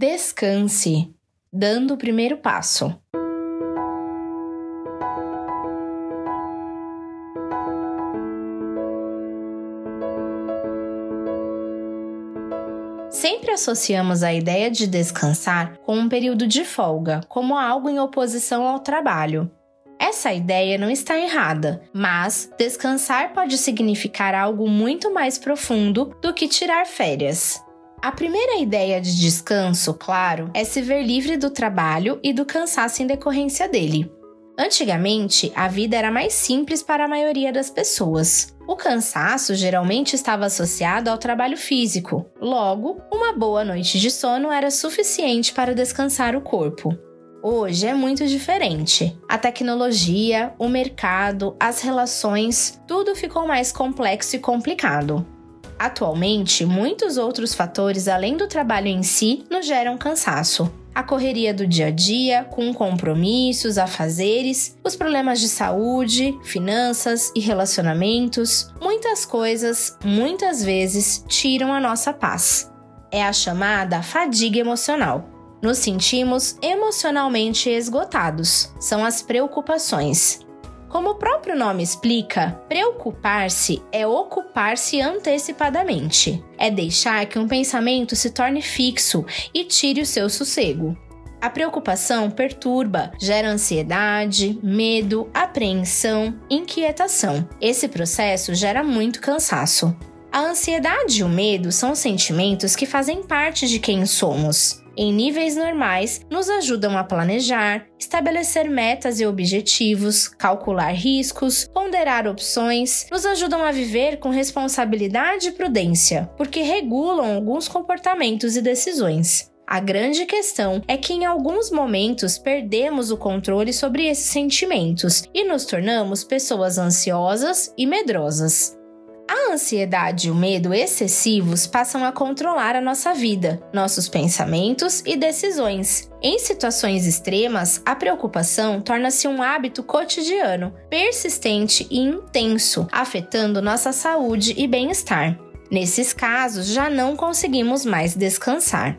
Descanse, dando o primeiro passo. Sempre associamos a ideia de descansar com um período de folga, como algo em oposição ao trabalho. Essa ideia não está errada, mas descansar pode significar algo muito mais profundo do que tirar férias. A primeira ideia de descanso, claro, é se ver livre do trabalho e do cansaço em decorrência dele. Antigamente, a vida era mais simples para a maioria das pessoas. O cansaço geralmente estava associado ao trabalho físico, logo, uma boa noite de sono era suficiente para descansar o corpo. Hoje é muito diferente. A tecnologia, o mercado, as relações, tudo ficou mais complexo e complicado. Atualmente, muitos outros fatores além do trabalho em si nos geram cansaço. A correria do dia a dia, com compromissos, afazeres, os problemas de saúde, finanças e relacionamentos, muitas coisas, muitas vezes, tiram a nossa paz. É a chamada fadiga emocional. Nos sentimos emocionalmente esgotados. São as preocupações. Como o próprio nome explica, preocupar-se é ocupar-se antecipadamente. É deixar que um pensamento se torne fixo e tire o seu sossego. A preocupação perturba, gera ansiedade, medo, apreensão, inquietação. Esse processo gera muito cansaço. A ansiedade e o medo são sentimentos que fazem parte de quem somos em níveis normais, nos ajudam a planejar, estabelecer metas e objetivos, calcular riscos, ponderar opções, nos ajudam a viver com responsabilidade e prudência, porque regulam alguns comportamentos e decisões. A grande questão é que em alguns momentos perdemos o controle sobre esses sentimentos e nos tornamos pessoas ansiosas e medrosas. A ansiedade e o medo excessivos passam a controlar a nossa vida, nossos pensamentos e decisões. Em situações extremas, a preocupação torna-se um hábito cotidiano, persistente e intenso, afetando nossa saúde e bem-estar. Nesses casos, já não conseguimos mais descansar.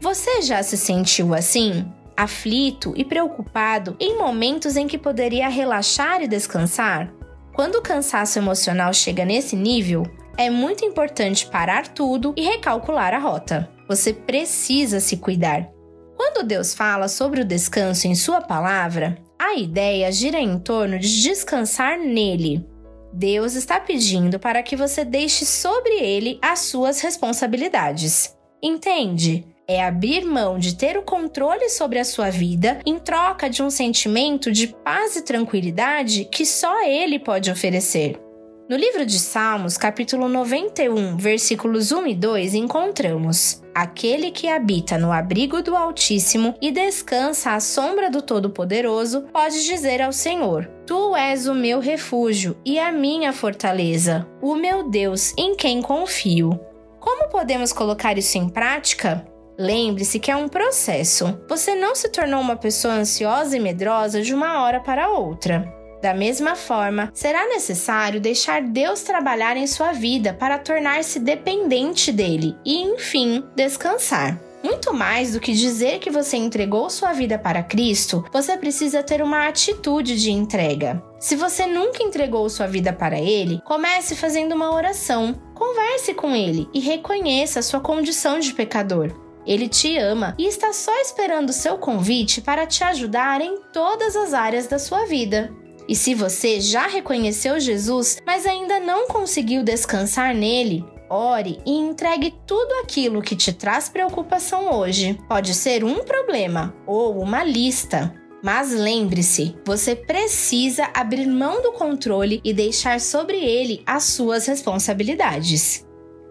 Você já se sentiu assim? Aflito e preocupado em momentos em que poderia relaxar e descansar? Quando o cansaço emocional chega nesse nível, é muito importante parar tudo e recalcular a rota. Você precisa se cuidar. Quando Deus fala sobre o descanso em Sua palavra, a ideia gira em torno de descansar nele. Deus está pedindo para que você deixe sobre ele as suas responsabilidades. Entende? É abrir mão de ter o controle sobre a sua vida em troca de um sentimento de paz e tranquilidade que só Ele pode oferecer. No livro de Salmos, capítulo 91, versículos 1 e 2, encontramos: Aquele que habita no abrigo do Altíssimo e descansa à sombra do Todo-Poderoso pode dizer ao Senhor: Tu és o meu refúgio e a minha fortaleza, o meu Deus em quem confio. Como podemos colocar isso em prática? Lembre-se que é um processo. Você não se tornou uma pessoa ansiosa e medrosa de uma hora para outra. Da mesma forma, será necessário deixar Deus trabalhar em sua vida para tornar-se dependente dele e, enfim, descansar. Muito mais do que dizer que você entregou sua vida para Cristo, você precisa ter uma atitude de entrega. Se você nunca entregou sua vida para Ele, comece fazendo uma oração. Converse com Ele e reconheça sua condição de pecador. Ele te ama e está só esperando seu convite para te ajudar em todas as áreas da sua vida. E se você já reconheceu Jesus, mas ainda não conseguiu descansar nele, ore e entregue tudo aquilo que te traz preocupação hoje. Pode ser um problema ou uma lista. Mas lembre-se, você precisa abrir mão do controle e deixar sobre ele as suas responsabilidades.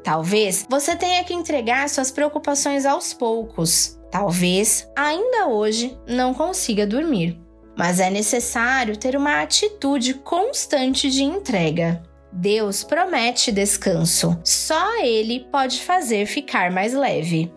Talvez você tenha que entregar suas preocupações aos poucos. Talvez ainda hoje não consiga dormir. Mas é necessário ter uma atitude constante de entrega. Deus promete descanso. Só Ele pode fazer ficar mais leve.